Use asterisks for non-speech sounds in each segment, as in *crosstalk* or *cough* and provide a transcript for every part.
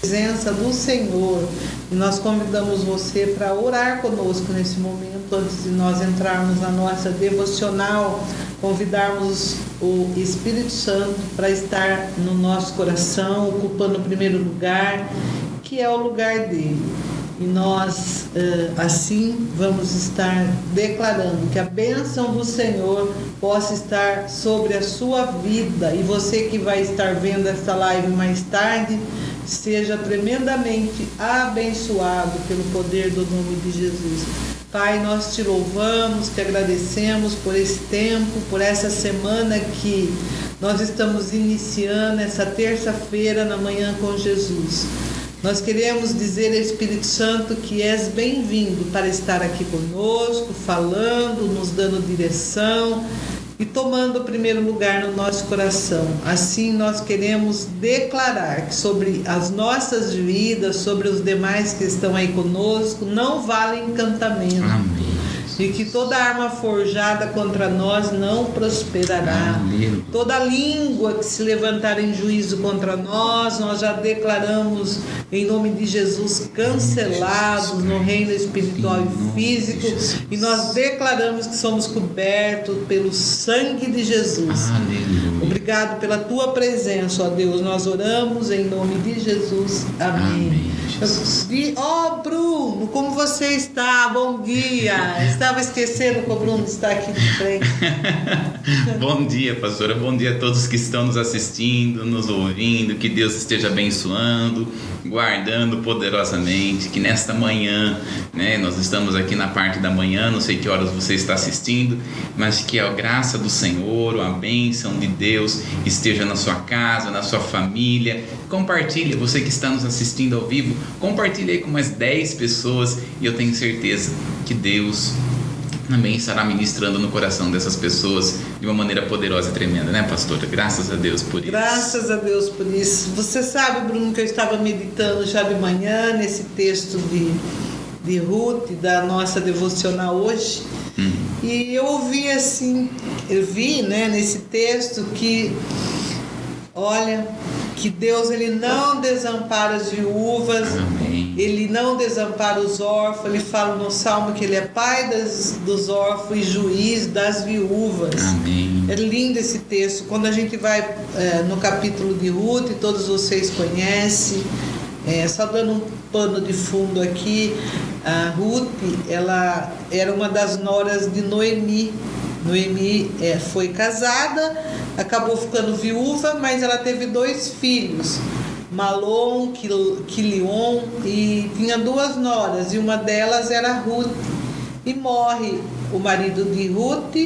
presença do Senhor. E nós convidamos você para orar conosco nesse momento, antes de nós entrarmos na nossa devocional, convidarmos o Espírito Santo para estar no nosso coração, ocupando o primeiro lugar, que é o lugar dele. E nós, assim, vamos estar declarando que a bênção do Senhor possa estar sobre a sua vida. E você que vai estar vendo esta live mais tarde, seja tremendamente abençoado pelo poder do nome de Jesus. Pai, nós te louvamos, te agradecemos por esse tempo, por essa semana que nós estamos iniciando, essa terça-feira na manhã com Jesus. Nós queremos dizer Espírito Santo que és bem-vindo para estar aqui conosco, falando, nos dando direção e tomando o primeiro lugar no nosso coração. Assim, nós queremos declarar que sobre as nossas vidas, sobre os demais que estão aí conosco, não vale encantamento. Amém. E que toda arma forjada contra nós não prosperará. Aleluia. Toda língua que se levantar em juízo contra nós, nós já declaramos em nome de Jesus cancelados no reino espiritual e físico. E nós declaramos que somos cobertos pelo sangue de Jesus. Aleluia. Obrigado pela tua presença, ó Deus. Nós oramos em nome de Jesus. Amém. Amém, Jesus. Ó Bruno, como você está? Bom dia. *laughs* Estava esquecendo que o Bruno está aqui de frente. *laughs* *laughs* Bom dia, pastora. Bom dia a todos que estão nos assistindo, nos ouvindo. Que Deus esteja abençoando, guardando poderosamente. Que nesta manhã, né, nós estamos aqui na parte da manhã, não sei que horas você está assistindo, mas que a graça do Senhor, a bênção de Deus esteja na sua casa, na sua família. Compartilhe, você que está nos assistindo ao vivo, compartilhe com mais 10 pessoas e eu tenho certeza que Deus também estará ministrando no coração dessas pessoas de uma maneira poderosa e tremenda, né, pastora? Graças a Deus por isso. Graças a Deus por isso. Você sabe, Bruno, que eu estava meditando já de manhã nesse texto de, de Ruth, da nossa devocional hoje. Hum, E eu ouvi assim, eu vi né, nesse texto que, olha, que Deus ele não desampara as viúvas, amém. Ele não desampara os órfãos, ele fala no Salmo que ele é pai das, dos órfãos e juiz das viúvas. Amém. É lindo esse texto. Quando a gente vai é, no capítulo de Ruth, todos vocês conhecem, é, só dando um pano de fundo aqui, a Ruth, ela era uma das noras de Noemi. Noemi é, foi casada, acabou ficando viúva, mas ela teve dois filhos, Quil- Quilion, e tinha duas noras, e uma delas era Ruth. E morre o marido de Ruth,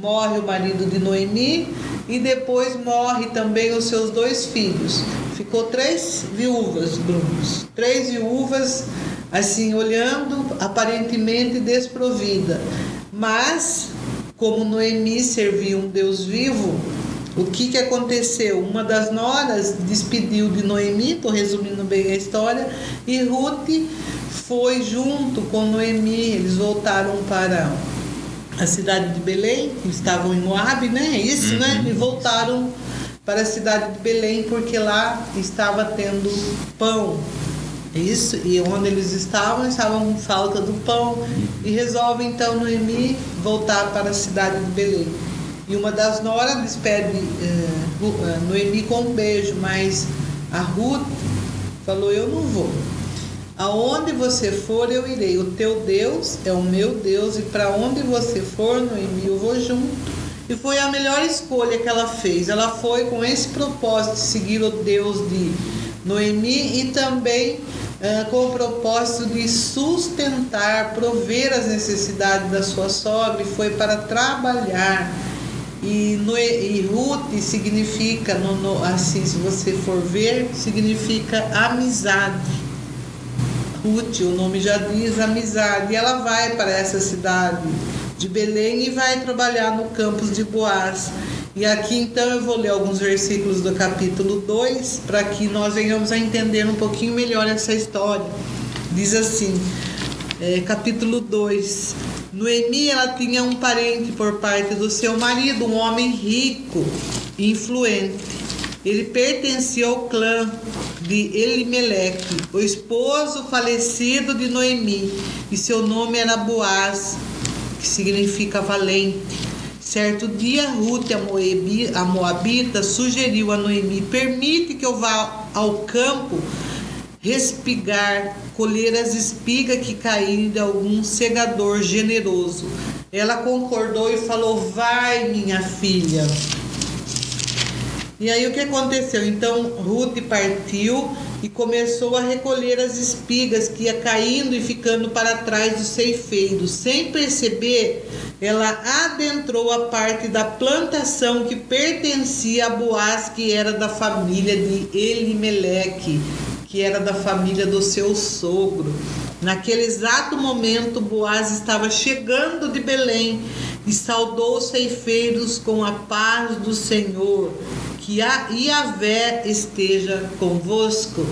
morre o marido de Noemi, e depois morre também os seus dois filhos. Ficou três viúvas, Brunos. Três viúvas, assim, olhando aparentemente desprovida. Mas, como Noemi servia um Deus vivo, o que, que aconteceu? Uma das noras despediu de Noemi, estou resumindo bem a história, e Ruth foi junto com Noemi. Eles voltaram para a cidade de Belém, estavam em Moab, né? É isso, né? E voltaram para a cidade de Belém porque lá estava tendo pão. É Isso, e onde eles estavam, estavam com falta do pão. E resolve então Noemi voltar para a cidade de Belém. E uma das noras despede eh, Noemi com um beijo, mas a Ruth falou: Eu não vou. Aonde você for, eu irei. O teu Deus é o meu Deus, e para onde você for, Noemi, eu vou junto. E foi a melhor escolha que ela fez. Ela foi com esse propósito de seguir o Deus de Noemi e também ah, com o propósito de sustentar, prover as necessidades da sua sogra, e foi para trabalhar. E, Noe, e Ruth significa, no, no- assim, se você for ver, significa amizade. Ruth, o nome já diz amizade. E ela vai para essa cidade de Belém e vai trabalhar no campus de Boaz. E aqui então eu vou ler alguns versículos do capítulo 2 para que nós venhamos a entender um pouquinho melhor essa história. Diz assim, é, capítulo 2. Noemi ela tinha um parente por parte do seu marido, um homem rico e influente. Ele pertencia ao clã de Elimeleque, o esposo falecido de Noemi, e seu nome era Boaz, que significa valente. Certo dia, Ruth, a Moabita, sugeriu a Noemi: Permite que eu vá ao campo respigar, colher as espigas que caíram de algum segador generoso. Ela concordou e falou: Vai, minha filha. E aí o que aconteceu? Então Ruth partiu e começou a recolher as espigas que ia caindo e ficando para trás do ceifeiro. Sem perceber, ela adentrou a parte da plantação que pertencia a Boaz, que era da família de Elimeleque, que era da família do seu sogro. Naquele exato momento, Boaz estava chegando de Belém e saudou os ceifeiros com a paz do Senhor. Que a Iavé esteja convosco.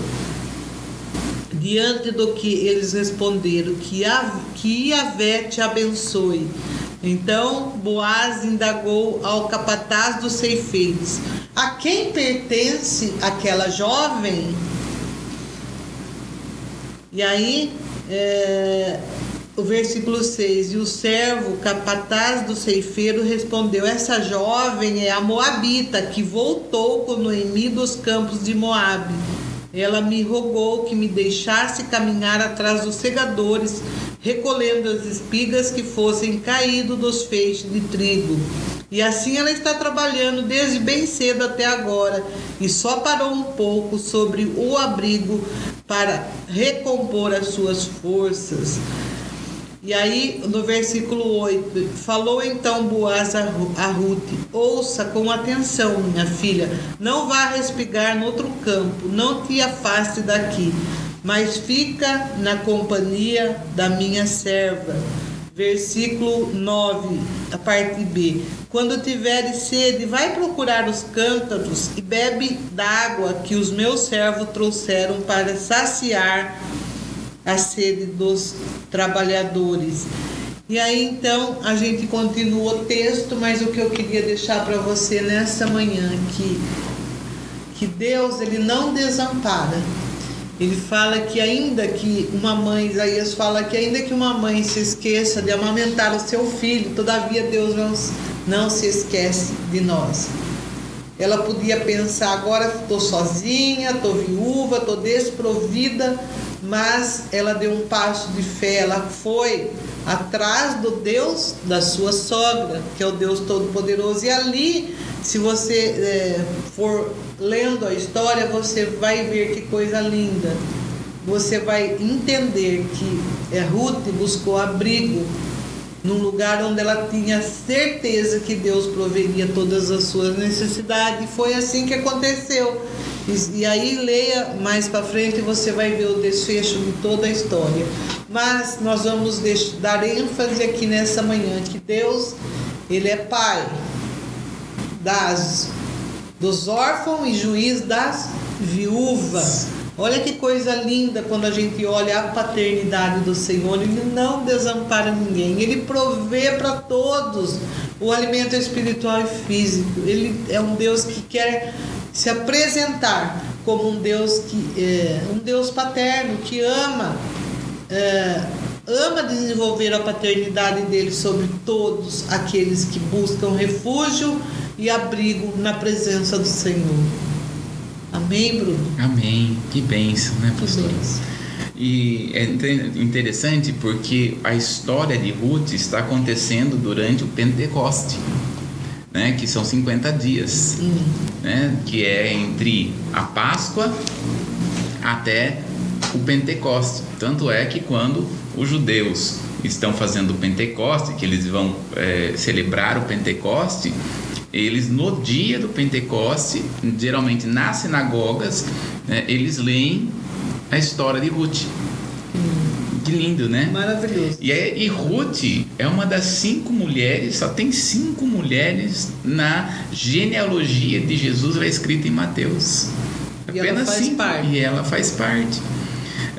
Diante do que eles responderam, que, a, que Iavé te abençoe. Então Boaz indagou ao capataz dos ceifeiros: A quem pertence aquela jovem? E aí, é, o versículo 6: E o servo, capataz do ceifeiro, respondeu: Essa jovem é a Moabita, que voltou com Noemi dos campos de Moabe. Ela me rogou que me deixasse caminhar atrás dos segadores, recolhendo as espigas que fossem caído dos feixes de trigo. E assim ela está trabalhando desde bem cedo até agora, e só parou um pouco sobre o abrigo para recompor as suas forças. E aí, no versículo 8, falou então Boaz a Ruth: Ouça com atenção, minha filha, não vá respigar no outro campo, não te afaste daqui, mas fica na companhia da minha serva. Versículo 9, a parte B. Quando tiveres sede, vai procurar os cântaros e bebe da água que os meus servos trouxeram para saciar a sede dos trabalhadores. E aí então a gente continua o texto, mas o que eu queria deixar para você nessa manhã que que Deus ele não desampara. Ele fala que ainda que uma mãe, Isaías fala que ainda que uma mãe se esqueça de amamentar o seu filho, todavia Deus não, não se esquece de nós. Ela podia pensar, agora estou sozinha, estou viúva, estou desprovida, mas ela deu um passo de fé, ela foi atrás do Deus da sua sogra, que é o Deus Todo-Poderoso. E ali, se você é, for lendo a história, você vai ver que coisa linda. Você vai entender que é, Ruth buscou abrigo num lugar onde ela tinha certeza que Deus proveria todas as suas necessidades. E foi assim que aconteceu. E, e aí leia mais para frente e você vai ver o desfecho de toda a história. Mas nós vamos dar ênfase aqui nessa manhã que Deus, ele é pai das dos órfãos e juiz das viúvas. Olha que coisa linda quando a gente olha a paternidade do Senhor. Ele não desampara ninguém, ele provê para todos o alimento espiritual e físico. Ele é um Deus que quer se apresentar como um Deus que é, um Deus paterno que ama é, ama desenvolver a paternidade dele sobre todos aqueles que buscam refúgio e abrigo na presença do Senhor. Amém, Bruno? Amém. Que bênção, né, pastor? Que bênção. E é interessante porque a história de Ruth está acontecendo durante o Pentecoste né, que são 50 dias, né, que é entre a Páscoa até o Pentecoste. Tanto é que quando os judeus estão fazendo o Pentecoste, que eles vão é, celebrar o Pentecoste, eles no dia do Pentecoste, geralmente nas sinagogas, né, eles leem a história de Ruth. Que lindo, né? Maravilhoso. E, é, e Ruth é uma das cinco mulheres, só tem cinco mulheres na genealogia de Jesus lá escrita em Mateus. E Apenas ela faz cinco. parte. E ela faz parte.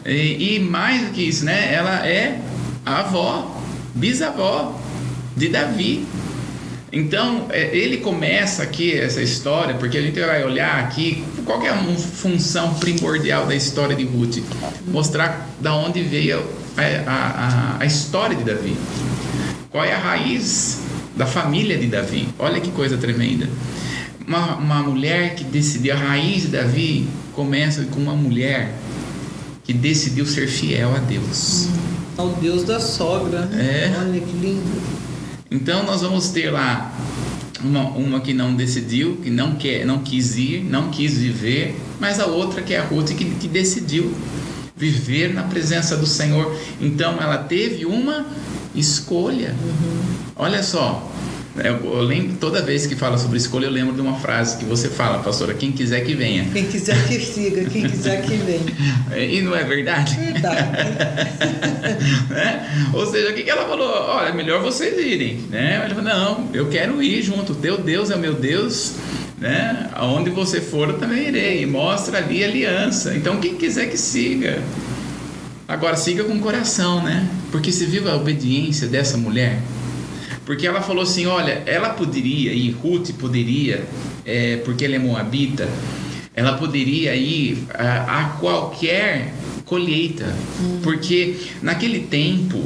E, e mais do que isso, né? Ela é avó, bisavó de Davi. Então, é, ele começa aqui essa história, porque a gente vai olhar aqui qual é a função primordial da história de Ruth? Mostrar da onde veio a, a, a história de Davi. Qual é a raiz da família de Davi? Olha que coisa tremenda. Uma, uma mulher que decidiu, a raiz de Davi começa com uma mulher que decidiu ser fiel a Deus. Ao Deus da sogra. Né? É. Olha que lindo. Então nós vamos ter lá uma, uma que não decidiu, que não quer, não quis ir, não quis viver, mas a outra que é a Ruth que, que decidiu viver na presença do Senhor. Então ela teve uma escolha. Uhum. Olha só, eu, eu, lembro, toda vez que fala sobre escolha, eu lembro de uma frase que você fala, pastora: quem quiser que venha. Quem quiser que siga, quem quiser que venha. *laughs* E não é verdade? Verdade. *laughs* né? Ou seja, o que, que ela falou? Olha, é melhor vocês irem. Né? Ela falou: não, eu quero ir junto. Teu Deus é o meu Deus. Né? Aonde você for, eu também irei. E mostra ali a aliança. Então, quem quiser que siga. Agora, siga com o coração, né? Porque se viu a obediência dessa mulher porque ela falou assim: olha, ela poderia, e Ruth poderia, é, porque ela é moabita, ela poderia ir a, a qualquer colheita, hum. porque naquele tempo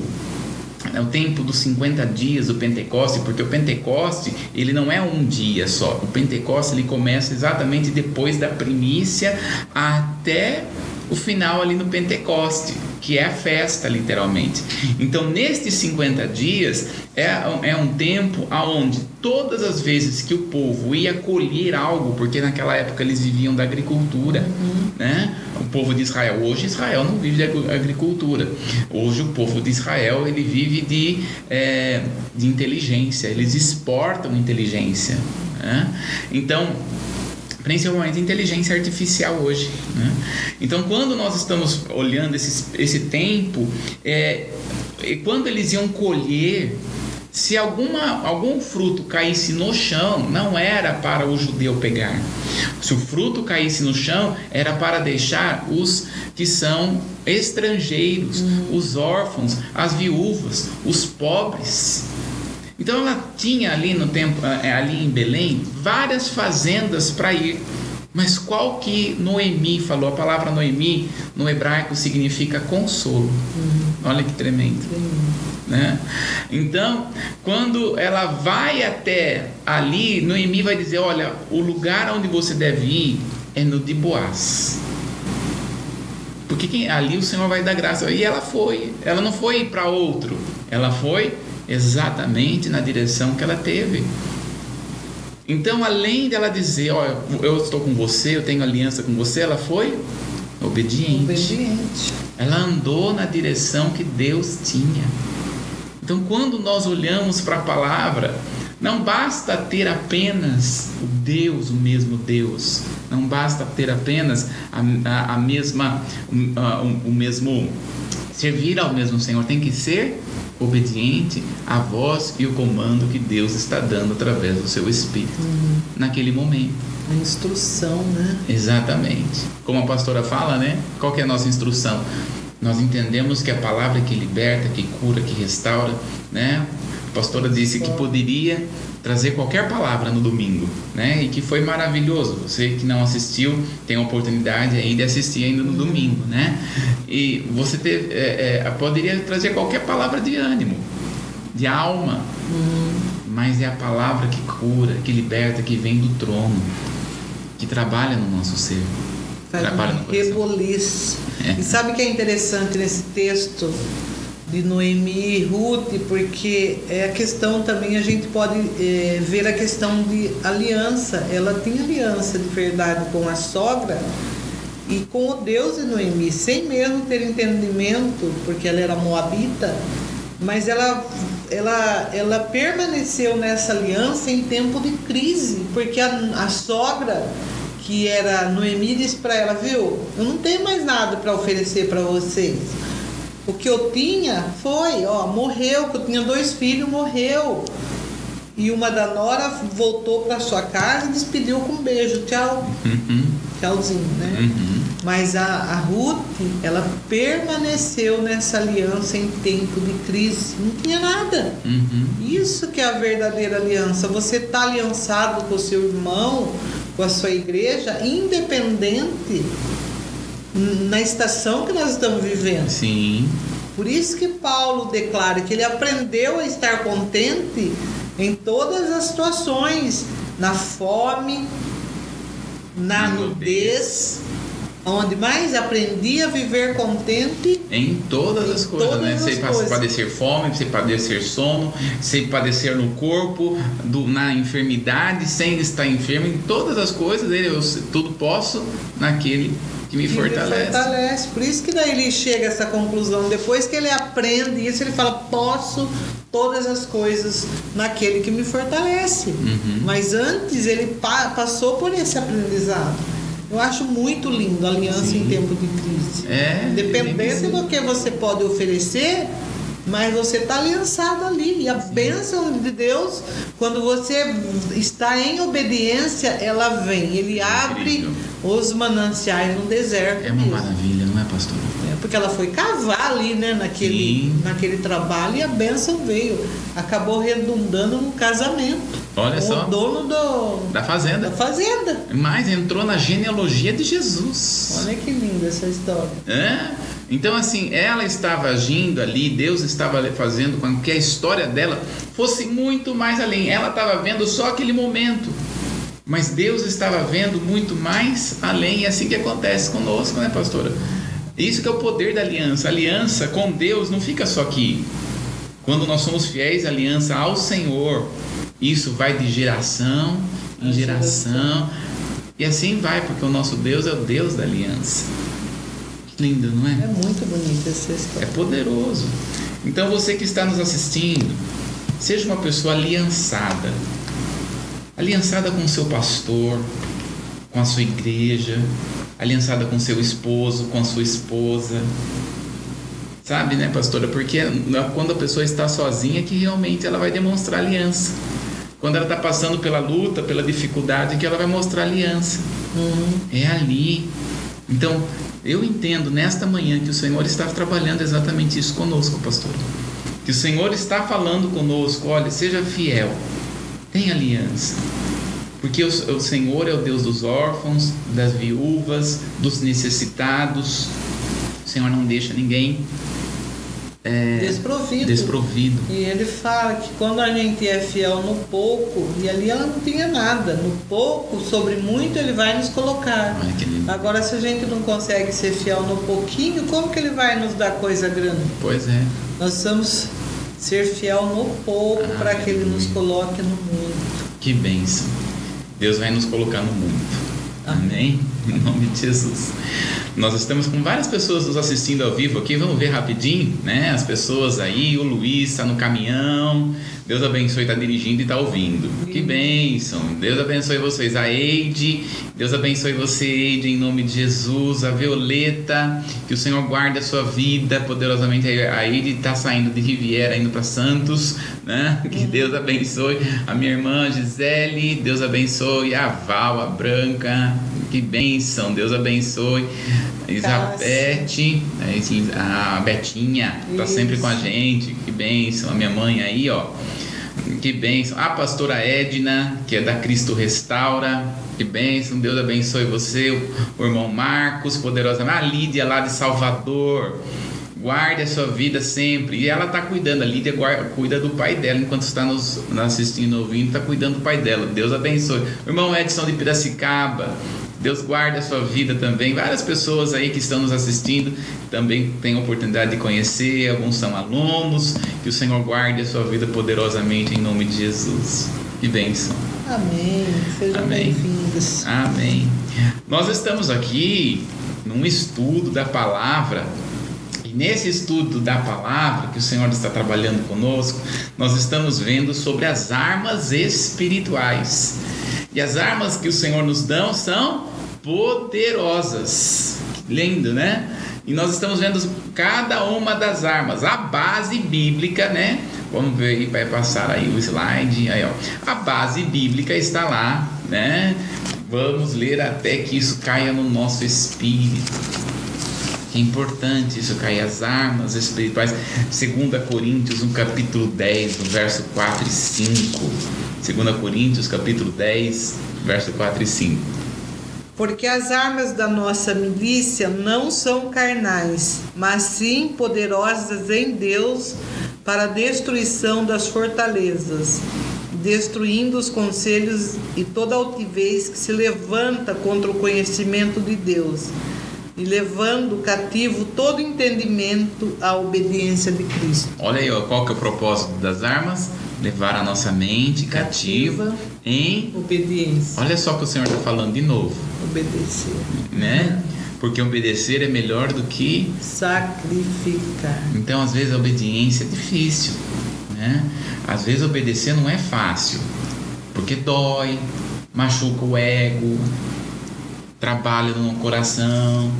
é o tempo dos 50 dias do Pentecoste, porque o Pentecoste ele não é um dia só. O Pentecoste ele começa exatamente depois da primícia até o final ali no Pentecoste, que é a festa, literalmente. Então, nestes 50 dias, é, é um tempo aonde todas as vezes que o povo ia colher algo, porque naquela época eles viviam da agricultura, uhum. né? O povo de Israel, hoje Israel não vive de agricultura. Hoje o povo de Israel, ele vive de, é, de inteligência, eles exportam inteligência. Né? Então, principalmente inteligência artificial hoje. Né? Então, quando nós estamos olhando esse, esse tempo, é, quando eles iam colher, se alguma, algum fruto caísse no chão, não era para o judeu pegar. Se o fruto caísse no chão, era para deixar os que são estrangeiros, uhum. os órfãos, as viúvas, os pobres. Então ela tinha ali no tempo, eh, ali em Belém, várias fazendas para ir. Mas qual que Noemi falou? A palavra Noemi no hebraico significa consolo. Uhum. Olha que tremendo. Né? Então, quando ela vai até ali, Noemi vai dizer: Olha, o lugar onde você deve ir é no de Boaz. Porque quem, ali o Senhor vai dar graça. E ela foi. Ela não foi para outro. Ela foi exatamente na direção que ela teve. Então, além dela dizer, ó, eu estou com você, eu tenho aliança com você, ela foi obediente. Obediente. Ela andou na direção que Deus tinha. Então, quando nós olhamos para a palavra, não basta ter apenas o Deus, o mesmo Deus. Não basta ter apenas a, a, a mesma, o, o mesmo servir ao mesmo Senhor. Tem que ser obediente à voz e o comando que Deus está dando através do seu Espírito uhum. naquele momento. A instrução, né? Exatamente. Como a pastora fala, né? Qual que é a nossa instrução? Nós entendemos que a palavra que liberta, que cura, que restaura, né? A pastora disse que poderia trazer qualquer palavra no domingo, né? E que foi maravilhoso. Você que não assistiu tem a oportunidade aí de assistir ainda no domingo, né? E você é, é, poderia trazer qualquer palavra de ânimo, de alma, mas é a palavra que cura, que liberta, que vem do trono, que trabalha no nosso ser. Faz trabalha um no reboliço. É. E sabe o que é interessante nesse texto? De Noemi e Ruth, porque é a questão também a gente pode é, ver a questão de aliança. Ela tinha aliança de verdade com a sogra e com o Deus de Noemi, sem mesmo ter entendimento, porque ela era moabita, mas ela, ela, ela permaneceu nessa aliança em tempo de crise, porque a, a sogra que era Noemi disse para ela, viu, eu não tenho mais nada para oferecer para vocês o que eu tinha foi, ó, morreu, que eu tinha dois filhos, morreu. E uma da Nora voltou para sua casa e despediu com um beijo. Tchau. Uhum. Tchauzinho, né? Uhum. Mas a, a Ruth, ela permaneceu nessa aliança em tempo de crise. Não tinha nada. Uhum. Isso que é a verdadeira aliança. Você está aliançado com o seu irmão, com a sua igreja, independente na estação que nós estamos vivendo. Sim. Por isso que Paulo declara que ele aprendeu a estar contente em todas as situações, na fome, na nudez, onde mais aprendi a viver contente em todas as coisas, todas né? as Sem coisas. padecer fome, sem padecer sono, sem padecer no corpo, do, na enfermidade, sem estar enfermo, em todas as coisas, ele, eu tudo posso naquele que me que fortalece. fortalece. Por isso que daí ele chega a essa conclusão. Depois que ele aprende isso, ele fala: posso todas as coisas naquele que me fortalece. Uhum. Mas antes ele pa passou por esse aprendizado. Eu acho muito lindo a aliança Sim. em tempo de crise. É, que do que você pode oferecer, mas você está aliançado ali. E a bênção de Deus, quando você está em obediência, ela vem. Ele abre os mananciais no deserto. É uma mesmo. maravilha, não é, pastor? É, porque ela foi cavar ali, né, naquele, Sim. naquele trabalho e a bênção veio. Acabou redundando no casamento. Olha só. o dono do, Da da fazenda. fazenda. Mas entrou na genealogia de Jesus. Olha que linda essa história. É? Então, assim, ela estava agindo ali, Deus estava fazendo com que a história dela fosse muito mais além. Ela estava vendo só aquele momento, mas Deus estava vendo muito mais além. E é assim que acontece conosco, né, pastora? Isso que é o poder da aliança. A aliança com Deus não fica só aqui. Quando nós somos fiéis à aliança ao Senhor, isso vai de geração em geração. E assim vai, porque o nosso Deus é o Deus da aliança. Que lindo, não É é? muito bonita essa É história. poderoso. Então você que está nos assistindo, seja uma pessoa aliançada. Aliançada com o seu pastor, com a sua igreja, aliançada com seu esposo, com a sua esposa. Sabe, né, pastora? Porque é quando a pessoa está sozinha que realmente ela vai demonstrar aliança. Quando ela está passando pela luta, pela dificuldade, que ela vai mostrar aliança. Uhum. É ali. Então, eu entendo nesta manhã que o Senhor está trabalhando exatamente isso conosco, pastor. Que o Senhor está falando conosco, olha, seja fiel, tenha aliança. Porque o, o Senhor é o Deus dos órfãos, das viúvas, dos necessitados. O Senhor não deixa ninguém é, Desprovido. desprovido. E ele fala que quando a gente é fiel no pouco, e ali ela não tinha nada, no pouco, sobre muito, ele vai nos colocar. Agora, se a gente não consegue ser fiel no pouquinho, como que ele vai nos dar coisa grande? Pois é. Nós precisamos ser fiel no pouco para que ele nos coloque no muito. Que bênção. Deus vai nos colocar no mundo. Amém? Em nome de Jesus. Nós estamos com várias pessoas nos assistindo ao vivo aqui. Vamos ver rapidinho, né? As pessoas aí, o Luiz está no caminhão. Deus abençoe, está dirigindo e está ouvindo. Que bênção. Deus abençoe vocês. A Eide, Deus abençoe você, Eide, em nome de Jesus. A Violeta, que o Senhor guarde a sua vida poderosamente. A Eide está saindo de Riviera, indo para Santos, né? Que Deus abençoe. A minha irmã Gisele, Deus abençoe. A Val, a Branca, que bênção. Deus abençoe. Isabete, é, a Betinha, tá Isso. sempre com a gente. Que bênção. A minha mãe aí, ó. Que bênção. A pastora Edna, que é da Cristo Restaura. Que bênção. Deus abençoe você. O, irmão Marcos, poderosamente. A Lídia lá de Salvador. Guarde a sua vida sempre. E ela está cuidando. A Lídia guarda, cuida do pai dela enquanto está nos, nos assistindo, ouvindo. Está cuidando do pai dela. Deus abençoe. O irmão Edson de Piracicaba. Deus guarde a sua vida também. Várias pessoas aí que estão nos assistindo também têm a oportunidade de conhecer. Alguns são alunos. Que o Senhor guarde a sua vida poderosamente em nome de Jesus. Que bênção. Amém. Sejam bem-vindos. Amém. Nós estamos aqui num estudo da palavra. E nesse estudo da palavra que o Senhor está trabalhando conosco, nós estamos vendo sobre as armas espirituais. E as armas que o Senhor nos dão são poderosas. Que lindo, né? E nós estamos vendo cada uma das armas, a base bíblica, né? Vamos ver aí, vai passar aí o slide. Aí, ó. A base bíblica está lá, né? Vamos ler até que isso caia no nosso espírito. É importante isso cair, as armas espirituais. 2 Coríntios, no capítulo 10, no verso 4 e 5. 2 Coríntios, capítulo 10, verso 4 e 5. Porque as armas da nossa milícia não são carnais, mas sim poderosas em Deus para a destruição das fortalezas, destruindo os conselhos e toda altivez que se levanta contra o conhecimento de Deus, e levando cativo todo entendimento à obediência de Cristo. Olha aí, ó, qual que é o propósito das armas? Levar a nossa mente cativa, Cativa. em Obediência. Olha só o que o Senhor está falando de novo, Obedecer. né? Porque obedecer é melhor do que Sacrificar. Então, às vezes, a obediência é difícil, né? Às vezes, obedecer não é fácil, porque dói, machuca o ego, trabalha no coração.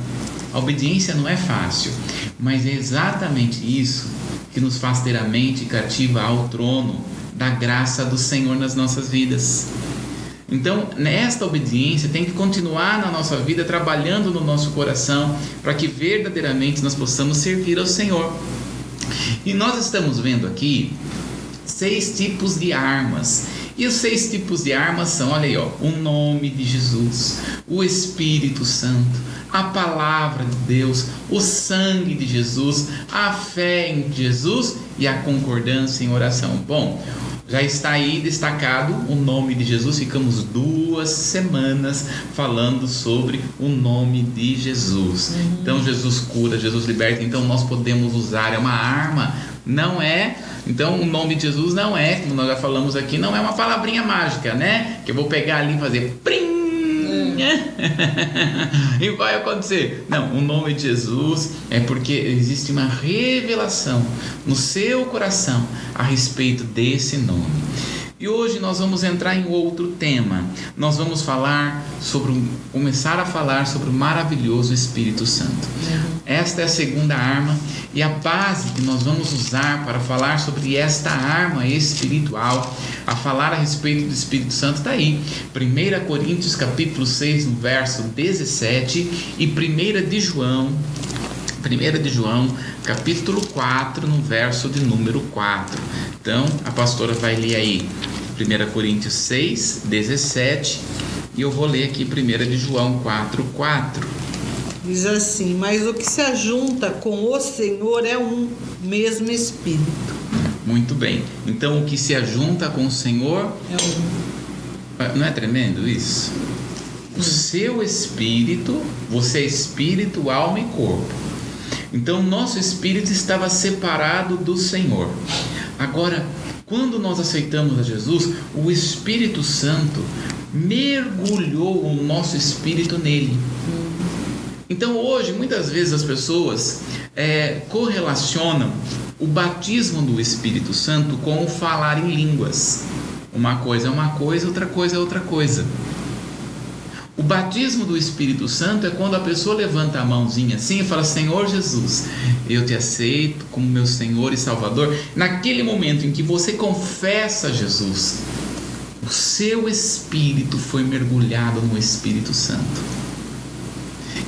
A obediência não é fácil, mas é exatamente isso que nos faz ter a mente cativa ao trono da graça do Senhor nas nossas vidas. Então, nesta obediência tem que continuar na nossa vida, trabalhando no nosso coração, para que verdadeiramente nós possamos servir ao Senhor. E nós estamos vendo aqui seis tipos de armas. E os seis tipos de armas são, olha aí, ó, o nome de Jesus, o Espírito Santo, a palavra de Deus, o sangue de Jesus, a fé em Jesus e a concordância em oração. Bom, já está aí destacado o nome de Jesus. Ficamos duas semanas falando sobre o nome de Jesus. Então, Jesus cura, Jesus liberta. Então, nós podemos usar, é uma arma, não é. Então, o nome de Jesus não é, como nós já falamos aqui, não é uma palavrinha mágica, né? Que eu vou pegar ali e fazer prim. *laughs* e vai acontecer. Não, o nome de Jesus é porque existe uma revelação no seu coração a respeito desse nome. E hoje nós vamos entrar em outro tema. Nós vamos falar sobre, começar a falar sobre o maravilhoso Espírito Santo. Esta é a segunda arma e a base que nós vamos usar para falar sobre esta arma espiritual, a falar a respeito do Espírito Santo está aí. 1 Coríntios capítulo 6, no verso 17 e 1 de João 1 de João, capítulo 4, no verso de número 4. Então, a pastora vai ler aí 1 Coríntios 6, 17, e eu vou ler aqui 1 de João 4, 4. Diz assim: Mas o que se ajunta com o Senhor é um mesmo Espírito. Muito bem. Então, o que se ajunta com o Senhor, É um. não é tremendo isso? O seu espírito, você é espírito, alma e corpo. Então, nosso espírito estava separado do Senhor. Agora, quando nós aceitamos a Jesus, o Espírito Santo mergulhou o nosso espírito nele. Então, hoje, muitas vezes as pessoas é, correlacionam o batismo do Espírito Santo com o falar em línguas. Uma coisa é uma coisa, outra coisa é outra coisa. O batismo do Espírito Santo é quando a pessoa levanta a mãozinha assim e fala: Senhor Jesus, eu te aceito como meu Senhor e Salvador. Naquele momento em que você confessa Jesus, o seu espírito foi mergulhado no Espírito Santo.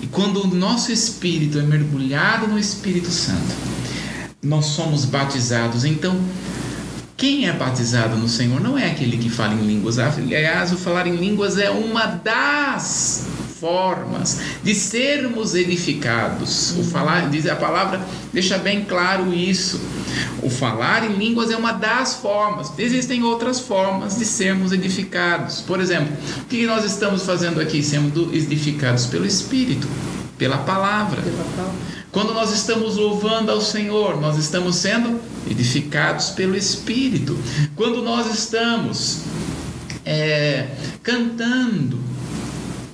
E quando o nosso espírito é mergulhado no Espírito Santo, nós somos batizados. Então, quem é batizado no Senhor não é aquele que fala em línguas. Aliás, o falar em línguas é uma das formas de sermos edificados. O falar, diz a palavra, deixa bem claro isso. O falar em línguas é uma das formas. Existem outras formas de sermos edificados. Por exemplo, o que nós estamos fazendo aqui? Sendo edificados pelo Espírito, pela palavra. Quando nós estamos louvando ao Senhor, nós estamos sendo edificados pelo Espírito. Quando nós estamos é, cantando,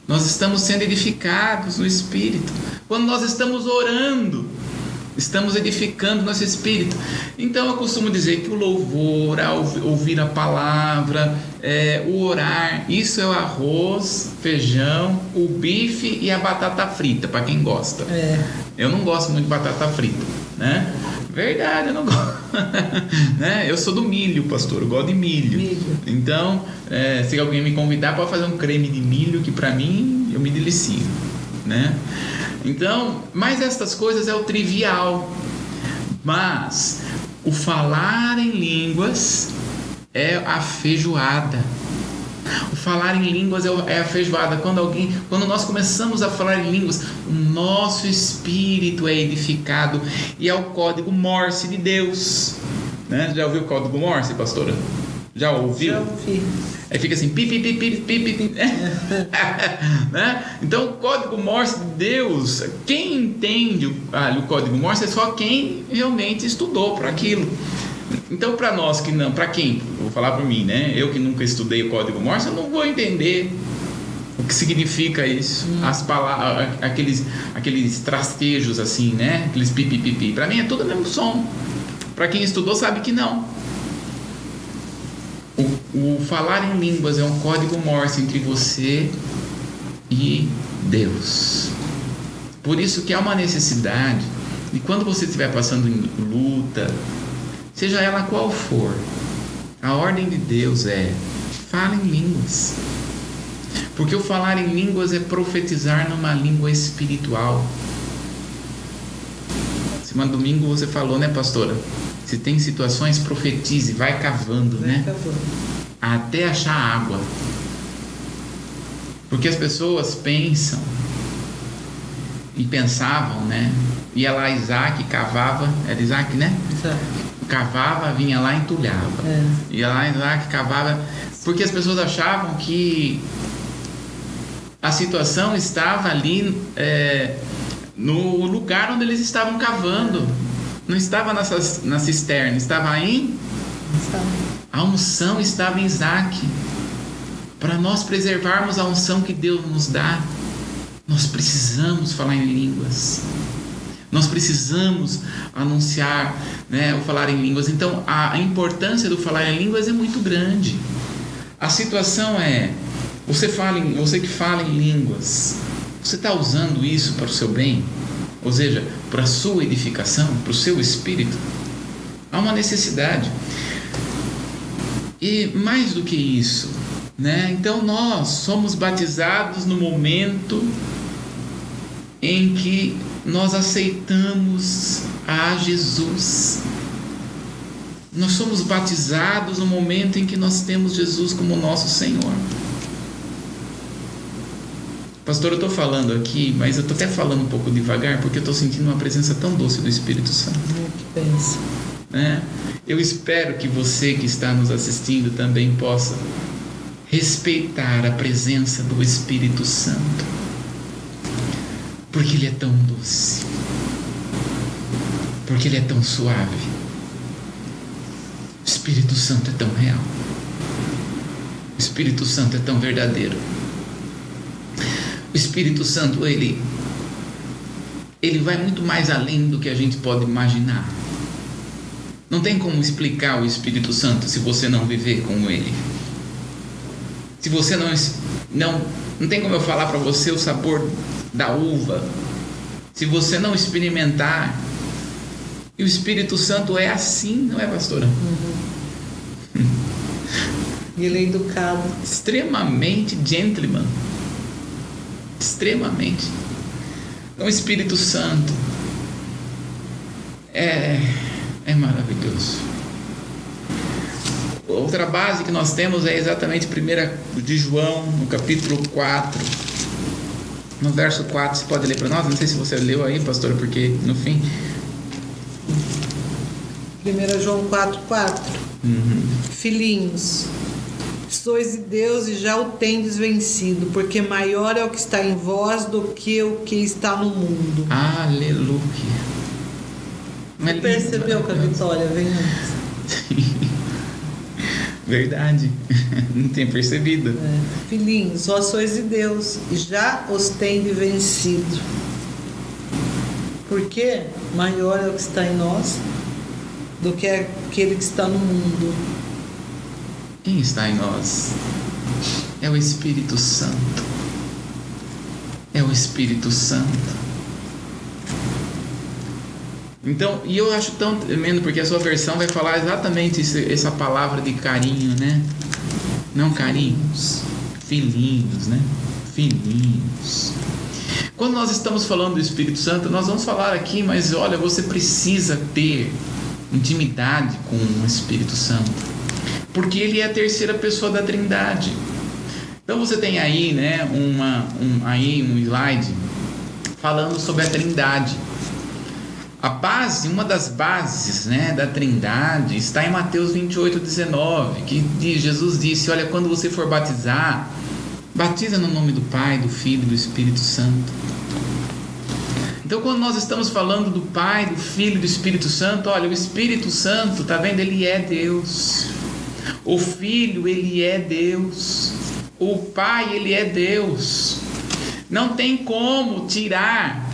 nós estamos sendo edificados no Espírito. Quando nós estamos orando, estamos edificando nosso espírito. Então eu costumo dizer que o louvor, a ouvir a palavra, é, o orar, isso é o arroz, feijão, o bife e a batata frita, para quem gosta. É. Eu não gosto muito de batata frita, né? Verdade, eu não gosto. *laughs* né? Eu sou do milho, pastor, eu gosto de milho. Milho. Então, é, se alguém me convidar para fazer um creme de milho, que para mim eu me delicio, né? Então, mas estas coisas é o trivial. Mas o falar em línguas é a feijoada. O falar em línguas é, é a feijoada. Quando alguém, quando nós começamos a falar em línguas, o nosso espírito é edificado e é o código Morse de Deus. Né? Já ouviu o código Morse, pastora? Já ouviu? Já ouvi. Aí fica assim, pi, pi, pi, pi, pi, pi, pi. *laughs* né? Então, o código Morse de Deus, quem entende ah, o código Morse é só quem realmente estudou para aquilo. Então, para nós que não, para quem, vou falar para mim, né? Eu que nunca estudei o código Morse, eu não vou entender o que significa isso, hum. as palavras, aqueles, aqueles trastejos assim, né? Aqueles pipi pipi. Para mim é tudo o mesmo som. Para quem estudou sabe que não. O, o falar em línguas é um código Morse entre você e Deus. Por isso que há uma necessidade e quando você estiver passando em luta, seja ela qual for, a ordem de Deus é: fale em línguas. Porque o falar em línguas é profetizar numa língua espiritual. Semana domingo você falou, né, pastora? Se tem situações, profetize, vai cavando, vai né? Cavando. Até achar água. Porque as pessoas pensam e pensavam, né? Ia lá Isaac, cavava, era Isaac, né? Isaac cavava, vinha lá e entulhava. É. Ia lá, lá que cavava. Porque as pessoas achavam que a situação estava ali é, no lugar onde eles estavam cavando. Não estava nessa, na cisterna, estava em. A unção estava em Isaac. Para nós preservarmos a unção que Deus nos dá, nós precisamos falar em línguas. Nós precisamos anunciar, né, o falar em línguas. Então, a importância do falar em línguas é muito grande. A situação é, você fala, em, você que fala em línguas, você está usando isso para o seu bem? Ou seja, para a sua edificação, para o seu espírito? Há uma necessidade. E mais do que isso, né? Então nós somos batizados no momento em que nós aceitamos a Jesus. Nós somos batizados no momento em que nós temos Jesus como nosso Senhor. Pastor, eu estou falando aqui, mas eu estou até falando um pouco devagar porque eu estou sentindo uma presença tão doce do Espírito Santo. Que pensa. É? Eu espero que você que está nos assistindo também possa respeitar a presença do Espírito Santo porque Ele é tão doce. Porque Ele é tão suave. O Espírito Santo é tão real. O Espírito Santo é tão verdadeiro. O Espírito Santo, ele, ele vai muito mais além do que a gente pode imaginar. Não tem como explicar o Espírito Santo se você não viver com ele. Se você não não não tem como eu falar para você o sabor da uva, se você não experimentar, e o Espírito Santo é assim, não é, pastora? Uhum. *laughs* Ele é educado. Extremamente gentleman. Extremamente. Então, o Espírito Santo é, é maravilhoso. Outra base que nós temos é exatamente 1 de João, no capítulo 4 no verso 4, você pode ler para nós? Não sei se você leu aí, pastor, porque no fim. 1 João 4, 4. Uhum. Filhinhos, sois de Deus e já o tendes vencido, porque maior é o que está em vós do que o que está no mundo. Aleluia. Você percebeu que a vitória vem antes? Verdade, *laughs* não tinha percebido. É. Filhinhos, vós sois de Deus e já os tende vencido. Porque maior é o que está em nós do que aquele que está no mundo. Quem está em nós? É o Espírito Santo. É o Espírito Santo. Então, e eu acho tão tremendo porque a sua versão vai falar exatamente isso, essa palavra de carinho, né? Não carinhos, filhinhos, né? Filhinhos. Quando nós estamos falando do Espírito Santo, nós vamos falar aqui, mas olha, você precisa ter intimidade com o Espírito Santo, porque ele é a terceira pessoa da Trindade. Então você tem aí, né, uma, um, aí um slide falando sobre a Trindade. A base, uma das bases né, da Trindade está em Mateus 28, 19, que Jesus disse: Olha, quando você for batizar, batiza no nome do Pai, do Filho e do Espírito Santo. Então, quando nós estamos falando do Pai, do Filho e do Espírito Santo, olha, o Espírito Santo, tá vendo? Ele é Deus. O Filho, ele é Deus. O Pai, ele é Deus. Não tem como tirar.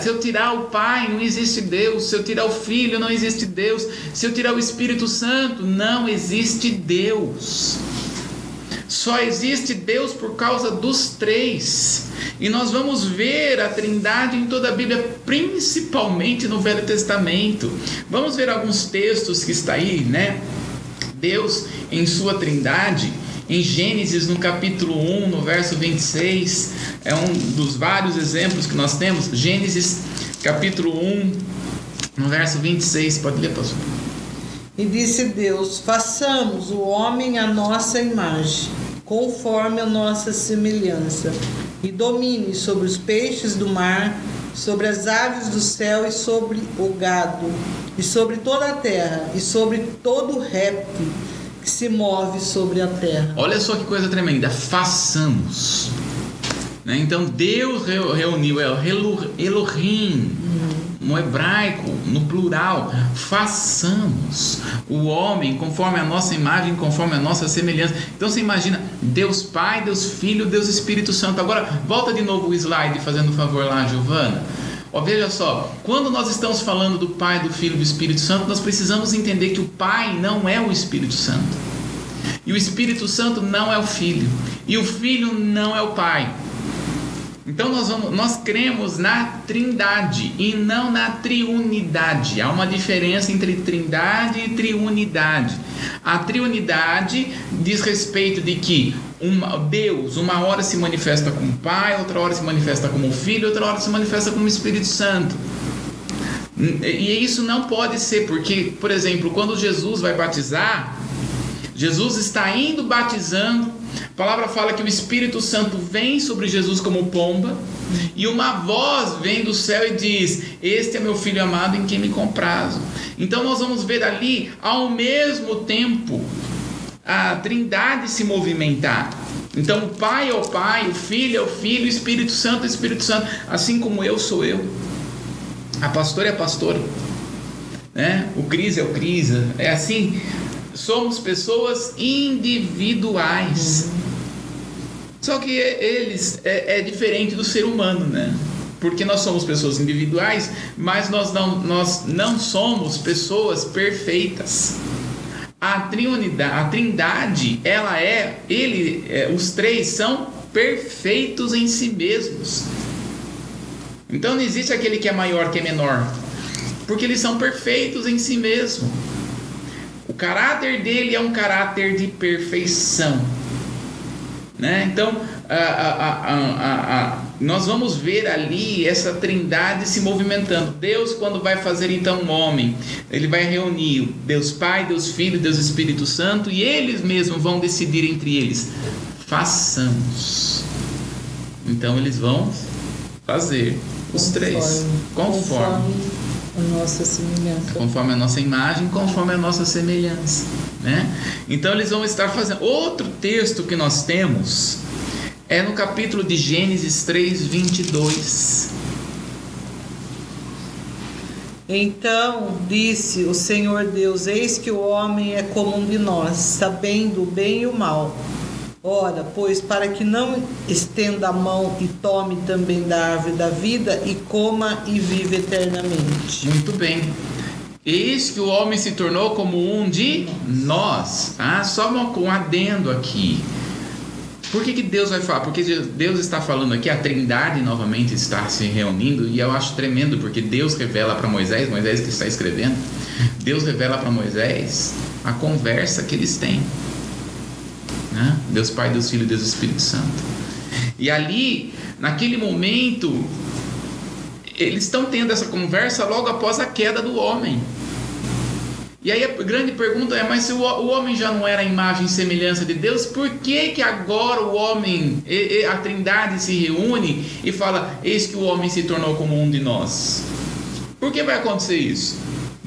Se eu tirar o Pai, não existe Deus. Se eu tirar o Filho, não existe Deus. Se eu tirar o Espírito Santo, não existe Deus. Só existe Deus por causa dos três. E nós vamos ver a Trindade em toda a Bíblia, principalmente no Velho Testamento. Vamos ver alguns textos que está aí, né? Deus em sua Trindade em Gênesis, no capítulo 1, no verso 26, é um dos vários exemplos que nós temos. Gênesis, capítulo 1, no verso 26. Pode ler, pastor? E disse Deus: Façamos o homem à nossa imagem, conforme a nossa semelhança, e domine sobre os peixes do mar, sobre as aves do céu e sobre o gado, e sobre toda a terra, e sobre todo réptil se move sobre a terra. Olha só que coisa tremenda. Façamos. Né? Então Deus reuniu, é o Elohim, no hebraico, no plural. Façamos o homem conforme a nossa imagem, conforme a nossa semelhança. Então você imagina Deus Pai, Deus Filho, Deus Espírito Santo. Agora volta de novo o slide, fazendo um favor lá, Giovana. Ó, veja só, quando nós estamos falando do Pai, do Filho e do Espírito Santo, nós precisamos entender que o Pai não é o Espírito Santo. E o Espírito Santo não é o Filho. E o Filho não é o Pai. Então nós, vamos, nós cremos na trindade e não na triunidade. Há uma diferença entre trindade e triunidade. A triunidade diz respeito de que uma, Deus, uma hora se manifesta como Pai, outra hora se manifesta como Filho, outra hora se manifesta como Espírito Santo. E isso não pode ser, porque, por exemplo, quando Jesus vai batizar, Jesus está indo batizando, a palavra fala que o Espírito Santo vem sobre Jesus como pomba, e uma voz vem do céu e diz: Este é meu filho amado em quem me comprazo. Então nós vamos ver ali, ao mesmo tempo, a trindade se movimentar. Então, o Pai é o Pai, o Filho é o Filho, o Espírito Santo é o Espírito Santo, assim como eu sou eu. A pastora é a pastora, né? o Cris é o Cris, é assim. Somos pessoas individuais. Só que eles é, é diferente do ser humano, né? porque nós somos pessoas individuais, mas nós não, nós não somos pessoas perfeitas. A triunidade, a trindade, ela é, ele, é, os três são perfeitos em si mesmos. Então não existe aquele que é maior que é menor, porque eles são perfeitos em si mesmo. O caráter dele é um caráter de perfeição. Né? Então, a, a, a, nós vamos ver ali essa trindade se movimentando. Deus, quando vai fazer então um homem, ele vai reunir Deus Pai, Deus Filho, Deus Espírito Santo, e eles mesmos vão decidir entre eles: façamos. Então eles vão fazer os conforme, três, conforme, conforme a nossa semelhança. Conforme a nossa imagem, conforme a nossa semelhança. Né? Então eles vão estar fazendo. Outro texto que nós temos é no capítulo de Gênesis 3, 22. Então disse o Senhor Deus: Eis que o homem é como um de nós, sabendo o bem e o mal. Ora, pois, para que não estenda a mão e tome também da árvore da vida e coma e viva eternamente. Muito bem. Eis que o homem se tornou como um de nós. Ah, só um adendo aqui. Por que, que Deus vai falar? Porque Deus está falando aqui, a Trindade novamente está se reunindo, e eu acho tremendo, porque Deus revela para Moisés, Moisés que está escrevendo, Deus revela para Moisés a conversa que eles têm. Né? Deus Pai, Deus Filho, Deus Espírito Santo. E ali, naquele momento, eles estão tendo essa conversa logo após a queda do homem. E aí a grande pergunta é: mas se o, homem já não era a imagem e semelhança de Deus, por que que agora o homem, a Trindade se reúne e fala: eis que o homem se tornou como um de nós? Por que vai acontecer isso?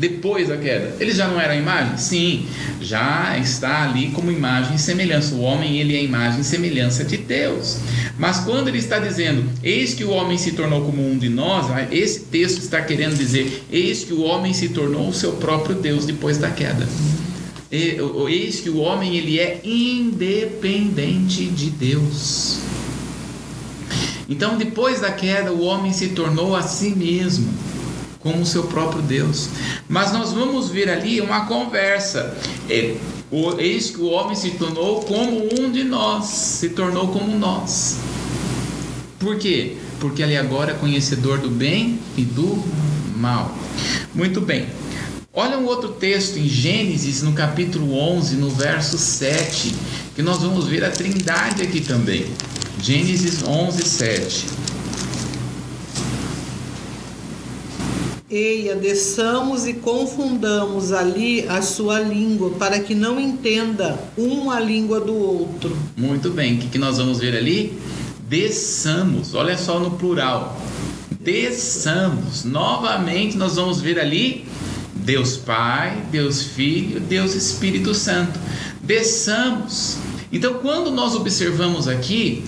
Depois da queda. Ele já não era a imagem? Sim, já está ali como imagem e semelhança. O homem, ele é imagem e semelhança de Deus. Mas quando ele está dizendo, eis que o homem se tornou como um de nós, esse texto está querendo dizer, eis que o homem se tornou o seu próprio Deus depois da queda. Eis que o homem ele é independente de Deus. Então, depois da queda, o homem se tornou a si mesmo como o seu próprio Deus. Mas nós vamos ver ali uma conversa. É, eis que o homem se tornou como um de nós, se tornou como nós. Por quê? Porque ele agora é conhecedor do bem e do mal. Muito bem. Olha um outro texto em Gênesis, no capítulo 11, no verso 7, que nós vamos ver a trindade aqui também. Gênesis 11, 7. Eia, desçamos e confundamos ali a sua língua, para que não entenda um a língua do outro. Muito bem, o que, que nós vamos ver ali? Desçamos, olha só no plural. Desçamos. Novamente nós vamos ver ali Deus Pai, Deus Filho, Deus Espírito Santo. Desçamos. Então, quando nós observamos aqui,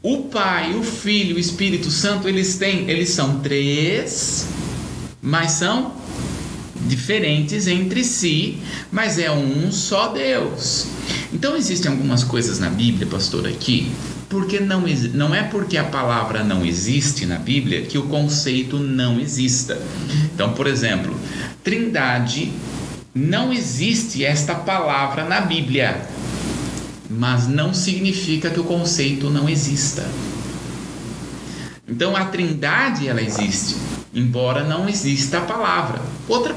o Pai, o Filho, o Espírito Santo, eles têm, eles são três mas são diferentes entre si, mas é um só Deus. Então existem algumas coisas na Bíblia, pastor, aqui, porque não, não é porque a palavra não existe na Bíblia que o conceito não exista. Então, por exemplo, Trindade não existe esta palavra na Bíblia, mas não significa que o conceito não exista. Então a Trindade ela existe embora não exista a palavra. Outra,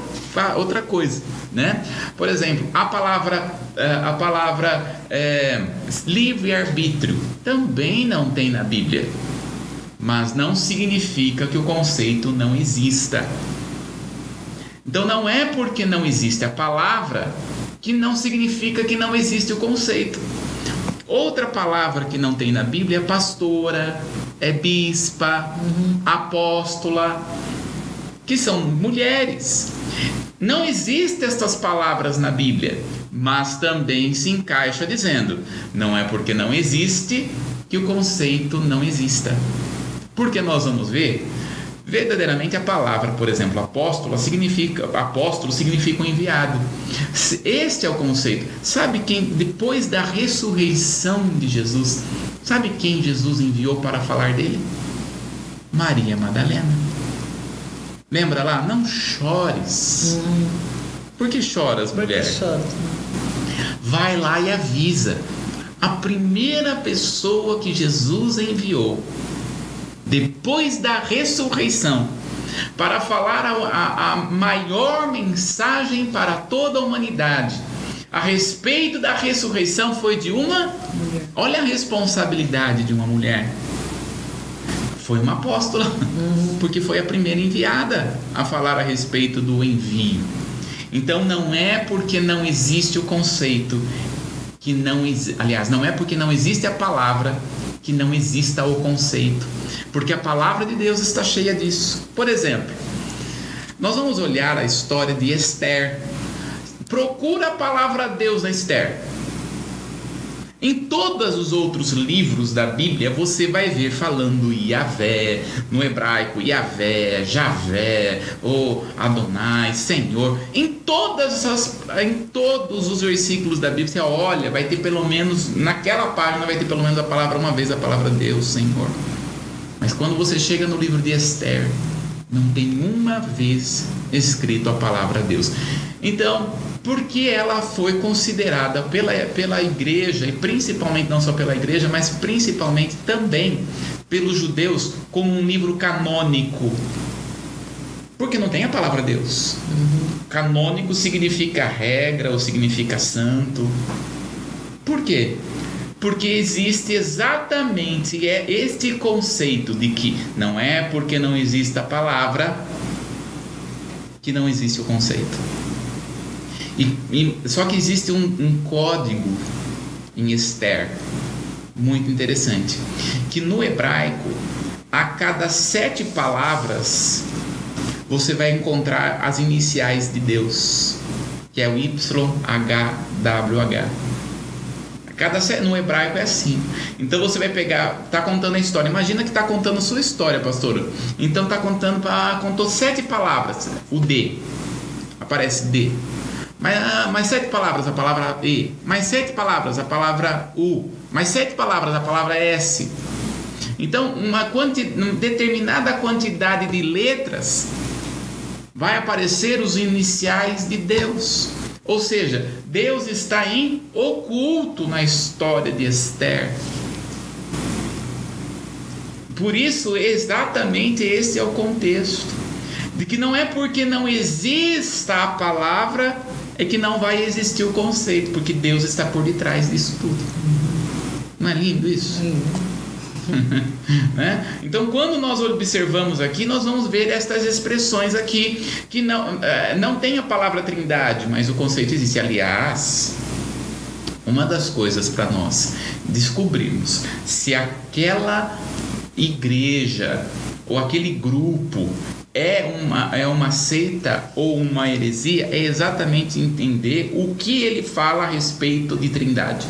outra coisa, né? Por exemplo, a palavra, é, a palavra é, livre-arbítrio também não tem na Bíblia, mas não significa que o conceito não exista. Então não é porque não existe a palavra que não significa que não existe o conceito. Outra palavra que não tem na Bíblia é pastora, é bispa, uhum. apóstola, que são mulheres. Não existem estas palavras na Bíblia, mas também se encaixa dizendo: não é porque não existe que o conceito não exista. Porque nós vamos ver verdadeiramente a palavra, por exemplo, apóstolo significa apóstolo significa um enviado. Este é o conceito. Sabe quem depois da ressurreição de Jesus, sabe quem Jesus enviou para falar dele? Maria Madalena. Lembra lá? Não chores. Hum. Por que choras, mulher? Que choras? Vai lá e avisa. A primeira pessoa que Jesus enviou depois da ressurreição para falar a, a, a maior mensagem para toda a humanidade a respeito da ressurreição foi de uma mulher. Olha a responsabilidade de uma mulher foi uma apóstola, uhum. porque foi a primeira enviada a falar a respeito do envio. Então não é porque não existe o conceito que não aliás, não é porque não existe a palavra que não exista o conceito, porque a palavra de Deus está cheia disso. Por exemplo, nós vamos olhar a história de Esther. Procura a palavra Deus na Esther. Em todos os outros livros da Bíblia você vai ver falando Yahvé, no hebraico Yahvé, Javé, ou Adonai, Senhor. Em todas as, em todos os versículos da Bíblia você olha, vai ter pelo menos naquela página vai ter pelo menos a palavra uma vez a palavra Deus, Senhor. Mas quando você chega no livro de Esther, não tem uma vez escrito a palavra Deus. Então, porque ela foi considerada pela, pela igreja, e principalmente não só pela igreja, mas principalmente também pelos judeus, como um livro canônico. Porque não tem a palavra Deus. Canônico significa regra ou significa santo. Por quê? Porque existe exatamente é este conceito de que não é porque não existe a palavra que não existe o conceito. E, e, só que existe um, um código em Esther muito interessante, que no hebraico, a cada sete palavras, você vai encontrar as iniciais de Deus, que é o YHWH. Cada no hebraico é assim. Então você vai pegar, tá contando a história. Imagina que tá contando a sua história, pastora. Então tá contando contou sete palavras. O D aparece D. Mais, ah, mais sete palavras a palavra E. Mais sete palavras a palavra U. Mais sete palavras a palavra S. Então, uma, quanti, uma determinada quantidade de letras vai aparecer os iniciais de Deus. Ou seja, Deus está em oculto na história de Esther. Por isso, exatamente esse é o contexto. De que não é porque não exista a palavra é que não vai existir o conceito, porque Deus está por detrás disso tudo. Não é lindo isso? *laughs* né? Então, quando nós observamos aqui, nós vamos ver estas expressões aqui que não, é, não tem a palavra trindade, mas o conceito existe. Aliás, uma das coisas para nós descobrirmos se aquela igreja ou aquele grupo é uma, é uma seita ou uma heresia é exatamente entender o que ele fala a respeito de trindade.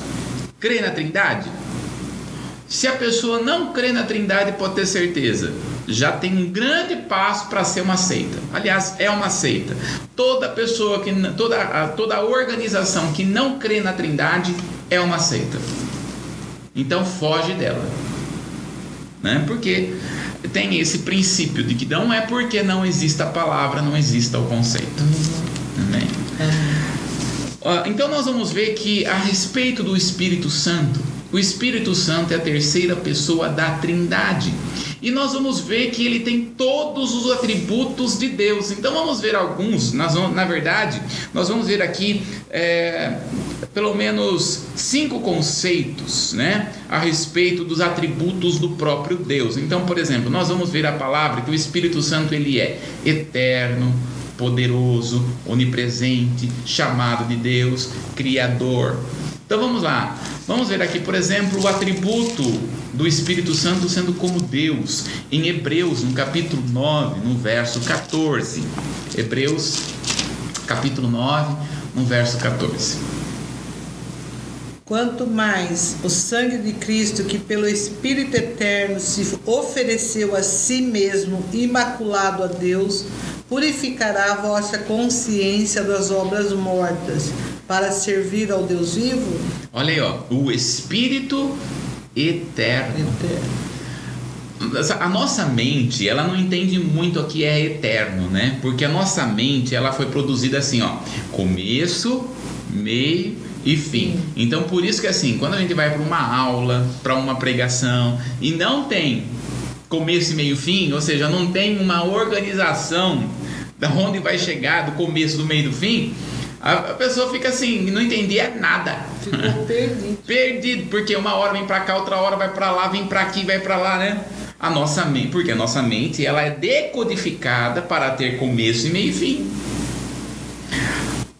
Crê na trindade? Se a pessoa não crê na trindade, pode ter certeza, já tem um grande passo para ser uma seita. Aliás, é uma seita. Toda pessoa que toda toda organização que não crê na trindade é uma seita. Então foge dela. Né? Porque tem esse princípio de que não é porque não exista a palavra, não exista o conceito. Amém? Então nós vamos ver que a respeito do Espírito Santo, o Espírito Santo é a terceira pessoa da Trindade. E nós vamos ver que ele tem todos os atributos de Deus. Então vamos ver alguns, nós vamos, na verdade, nós vamos ver aqui é, pelo menos cinco conceitos né, a respeito dos atributos do próprio Deus. Então, por exemplo, nós vamos ver a palavra que o Espírito Santo ele é eterno, poderoso, onipresente, chamado de Deus, criador. Então vamos lá. Vamos ver aqui, por exemplo, o atributo do Espírito Santo sendo como Deus, em Hebreus, no capítulo 9, no verso 14. Hebreus, capítulo 9, no verso 14. Quanto mais o sangue de Cristo, que pelo Espírito Eterno se ofereceu a si mesmo, imaculado a Deus, purificará a vossa consciência das obras mortas, para servir ao Deus vivo? Olha aí, ó, o Espírito Eterno. Eterno. A nossa mente, ela não entende muito o que é eterno, né? Porque a nossa mente, ela foi produzida assim, ó, começo, meio e fim. Então, por isso que assim, quando a gente vai para uma aula, para uma pregação e não tem começo, meio, fim, ou seja, não tem uma organização da onde vai chegar, do começo, do meio, do fim, a, a pessoa fica assim, não entendia nada. Ficou *laughs* perdido. perdido, porque uma hora vem para cá, outra hora vai para lá, vem para aqui, vai para lá, né? A nossa mente, porque a nossa mente, ela é decodificada para ter começo e meio e fim.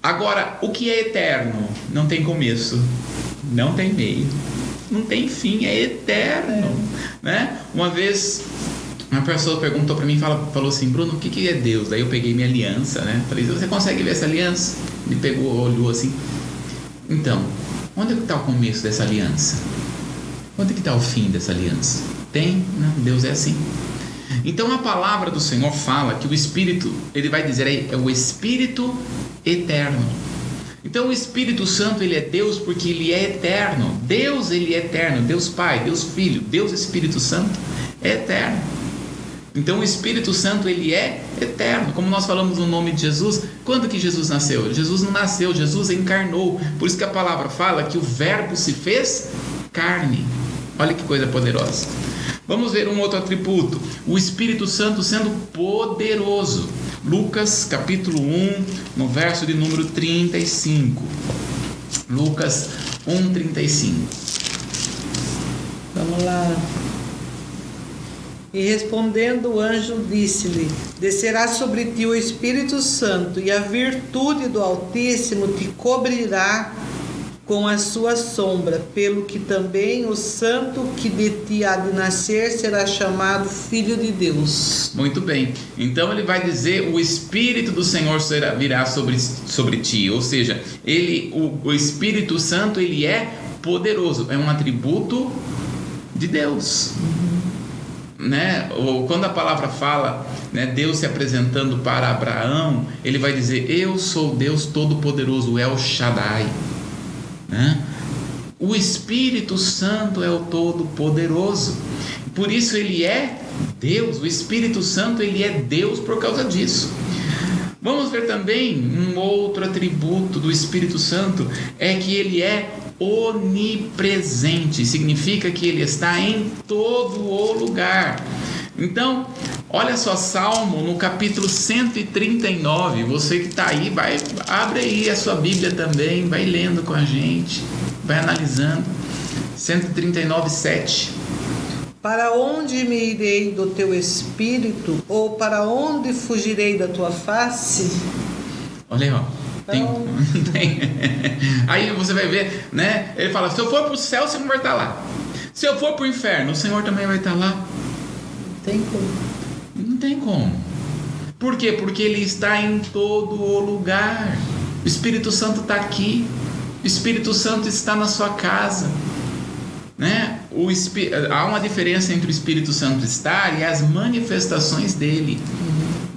Agora, o que é eterno? Não tem começo, não tem meio, não tem fim, é eterno, né? Uma vez uma pessoa perguntou para mim, falou assim, Bruno, o que, que é Deus? Daí eu peguei minha aliança, né? Falei, você consegue ver essa aliança? Ele pegou, olhou assim. Então, onde é que está o começo dessa aliança? Onde é que está o fim dessa aliança? Tem, né? Deus é assim. Então a palavra do Senhor fala que o Espírito, ele vai dizer aí, é o Espírito eterno. Então o Espírito Santo ele é Deus porque ele é eterno. Deus ele é eterno. Deus Pai, Deus Filho, Deus Espírito Santo é eterno. Então o Espírito Santo ele é eterno, como nós falamos no nome de Jesus. Quando que Jesus nasceu? Jesus não nasceu, Jesus encarnou. Por isso que a palavra fala que o Verbo se fez carne. Olha que coisa poderosa. Vamos ver um outro atributo: o Espírito Santo sendo poderoso. Lucas capítulo 1, no verso de número 35. Lucas 1, 35. Vamos lá. E respondendo o anjo, disse-lhe: Descerá sobre ti o Espírito Santo, e a virtude do Altíssimo te cobrirá com a sua sombra, pelo que também o santo que de ti há de nascer será chamado filho de Deus. Muito bem. Então ele vai dizer: o Espírito do Senhor será, virá sobre, sobre ti. Ou seja, ele, o, o Espírito Santo, ele é poderoso, é um atributo de Deus. Uhum né, ou quando a palavra fala, né, Deus se apresentando para Abraão, ele vai dizer: Eu sou Deus Todo-Poderoso, El Shaddai. Né? O Espírito Santo é o Todo-Poderoso. Por isso ele é Deus. O Espírito Santo ele é Deus por causa disso. Vamos ver também um outro atributo do Espírito Santo é que ele é onipresente, significa que ele está em todo o lugar. Então, olha só, Salmo no capítulo 139. Você que está aí, vai, abre aí a sua Bíblia também, vai lendo com a gente, vai analisando. 139, 7. Para onde me irei do teu espírito, ou para onde fugirei da tua face? Olha aí, ó. Tem, *laughs* então... tem. Aí você vai ver, né? Ele fala: se eu for para o céu, o Senhor vai estar lá. Se eu for para o inferno, o Senhor também vai estar lá. Não tem como. Não tem como. Por quê? Porque Ele está em todo o lugar. O Espírito Santo está aqui. O Espírito Santo está na sua casa. Né? O, há uma diferença entre o Espírito Santo estar e as manifestações dele.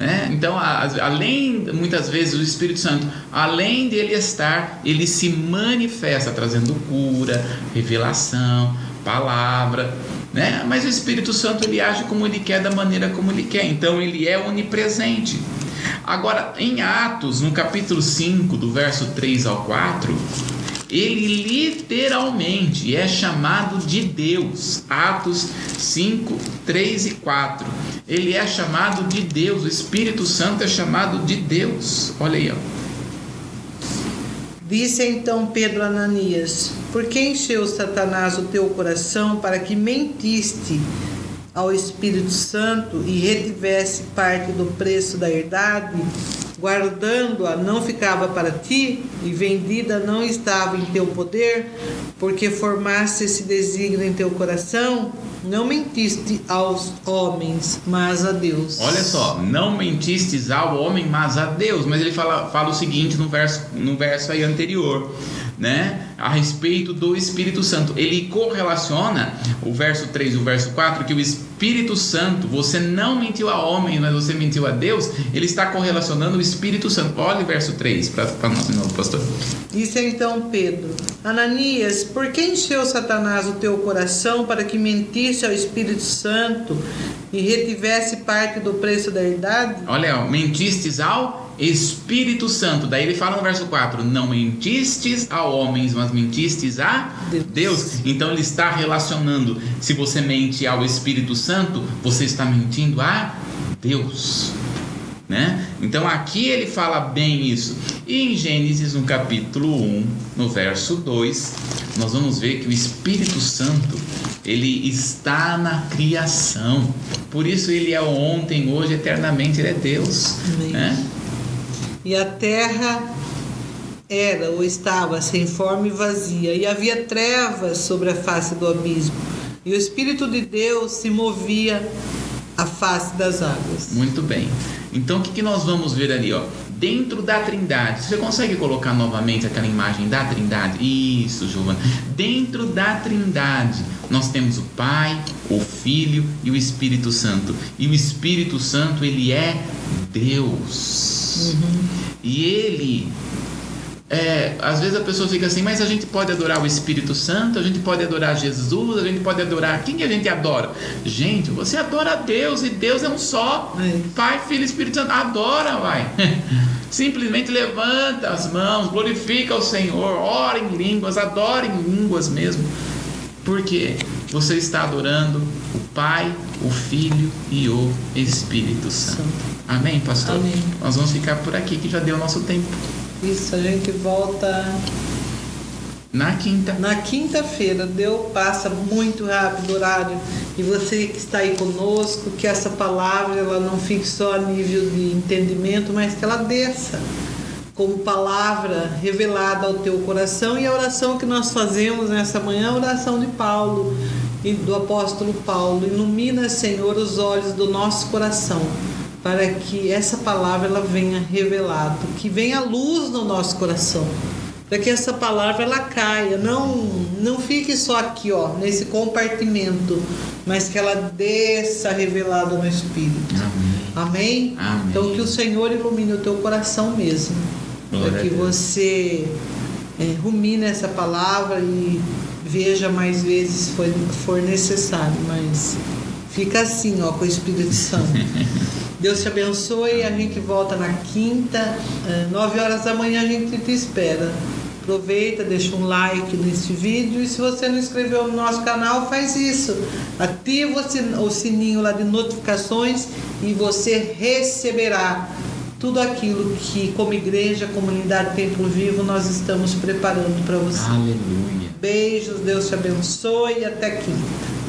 Né? Então, além, muitas vezes, o Espírito Santo, além dele estar, ele se manifesta trazendo cura, revelação, palavra, né? Mas o Espírito Santo ele age como ele quer, da maneira como ele quer. Então, ele é onipresente. Agora, em Atos, no capítulo 5, do verso 3 ao 4, ele literalmente é chamado de Deus. Atos 5, 3 e 4. Ele é chamado de Deus, o Espírito Santo é chamado de Deus. Olha aí, ó. Disse então Pedro a Ananias: Por que encheu Satanás o teu coração para que mentiste ao Espírito Santo e retivesse parte do preço da herdade? Guardando-a não ficava para ti, e vendida não estava em teu poder, porque formaste esse desígnio em teu coração, não mentiste aos homens, mas a Deus. Olha só, não mentistes ao homem, mas a Deus. Mas ele fala, fala o seguinte no verso, no verso aí anterior né, a respeito do Espírito Santo. Ele correlaciona o verso 3 e o verso 4 que o Espírito Santo, você não mentiu a homem, mas você mentiu a Deus. Ele está correlacionando o Espírito Santo. Olha o verso 3 para nós de novo, pastor. Disse então Pedro: Ananias, por que encheu Satanás o teu coração para que mentisse ao Espírito Santo e retivesse parte do preço da herdade? Olha, mentistes ao Espírito Santo. Daí ele fala no verso 4: Não mentistes a homens, mas mentistes a Deus. Deus. Então ele está relacionando. Se você mente ao Espírito Santo, você está mentindo a Deus. Né? Então aqui ele fala bem isso. E em Gênesis, no capítulo 1, no verso 2, nós vamos ver que o Espírito Santo ele está na criação. Por isso ele é ontem, hoje, eternamente, ele é Deus. Né? E a terra era ou estava sem forma e vazia, e havia trevas sobre a face do abismo. E o Espírito de Deus se movia à face das águas. Muito bem. Então o que, que nós vamos ver ali, ó? Dentro da Trindade, você consegue colocar novamente aquela imagem da Trindade? Isso, Giovana. Dentro da Trindade, nós temos o Pai, o Filho e o Espírito Santo. E o Espírito Santo, ele é Deus. Uhum. E ele é, às vezes a pessoa fica assim, mas a gente pode adorar o Espírito Santo, a gente pode adorar Jesus, a gente pode adorar. Quem que a gente adora? Gente, você adora a Deus e Deus é um só. É. Pai, Filho e Espírito Santo. Adora, vai. *laughs* Simplesmente levanta as mãos, glorifica o Senhor, ora em línguas, adora em línguas mesmo. Porque você está adorando o Pai, o Filho e o Espírito Santo. Amém, pastor? Amém. Nós vamos ficar por aqui que já deu o nosso tempo. Isso, a gente volta na quinta. Na quinta-feira, deu, passa muito rápido o horário. E você que está aí conosco, que essa palavra ela não fique só a nível de entendimento, mas que ela desça como palavra revelada ao teu coração. E a oração que nós fazemos nessa manhã, a oração de Paulo e do apóstolo Paulo. Ilumina, Senhor, os olhos do nosso coração para que essa palavra ela venha revelada, que venha luz no nosso coração para que essa palavra ela caia, não não fique só aqui, ó, nesse compartimento, mas que ela desça revelada no Espírito. Amém? Amém? Amém. Então que o Senhor ilumine o teu coração mesmo, para que você é, rumine essa palavra e veja mais vezes se for, for necessário, mas fica assim, ó, com o Espírito Santo. *laughs* Deus te abençoe. A gente volta na quinta, é, nove horas da manhã a gente te espera. Aproveita, deixa um like nesse vídeo e se você não inscreveu no nosso canal, faz isso. Ativa o sininho lá de notificações e você receberá tudo aquilo que, como igreja, comunidade Templo Vivo, nós estamos preparando para você. Aleluia. Beijos, Deus te abençoe e até quinta.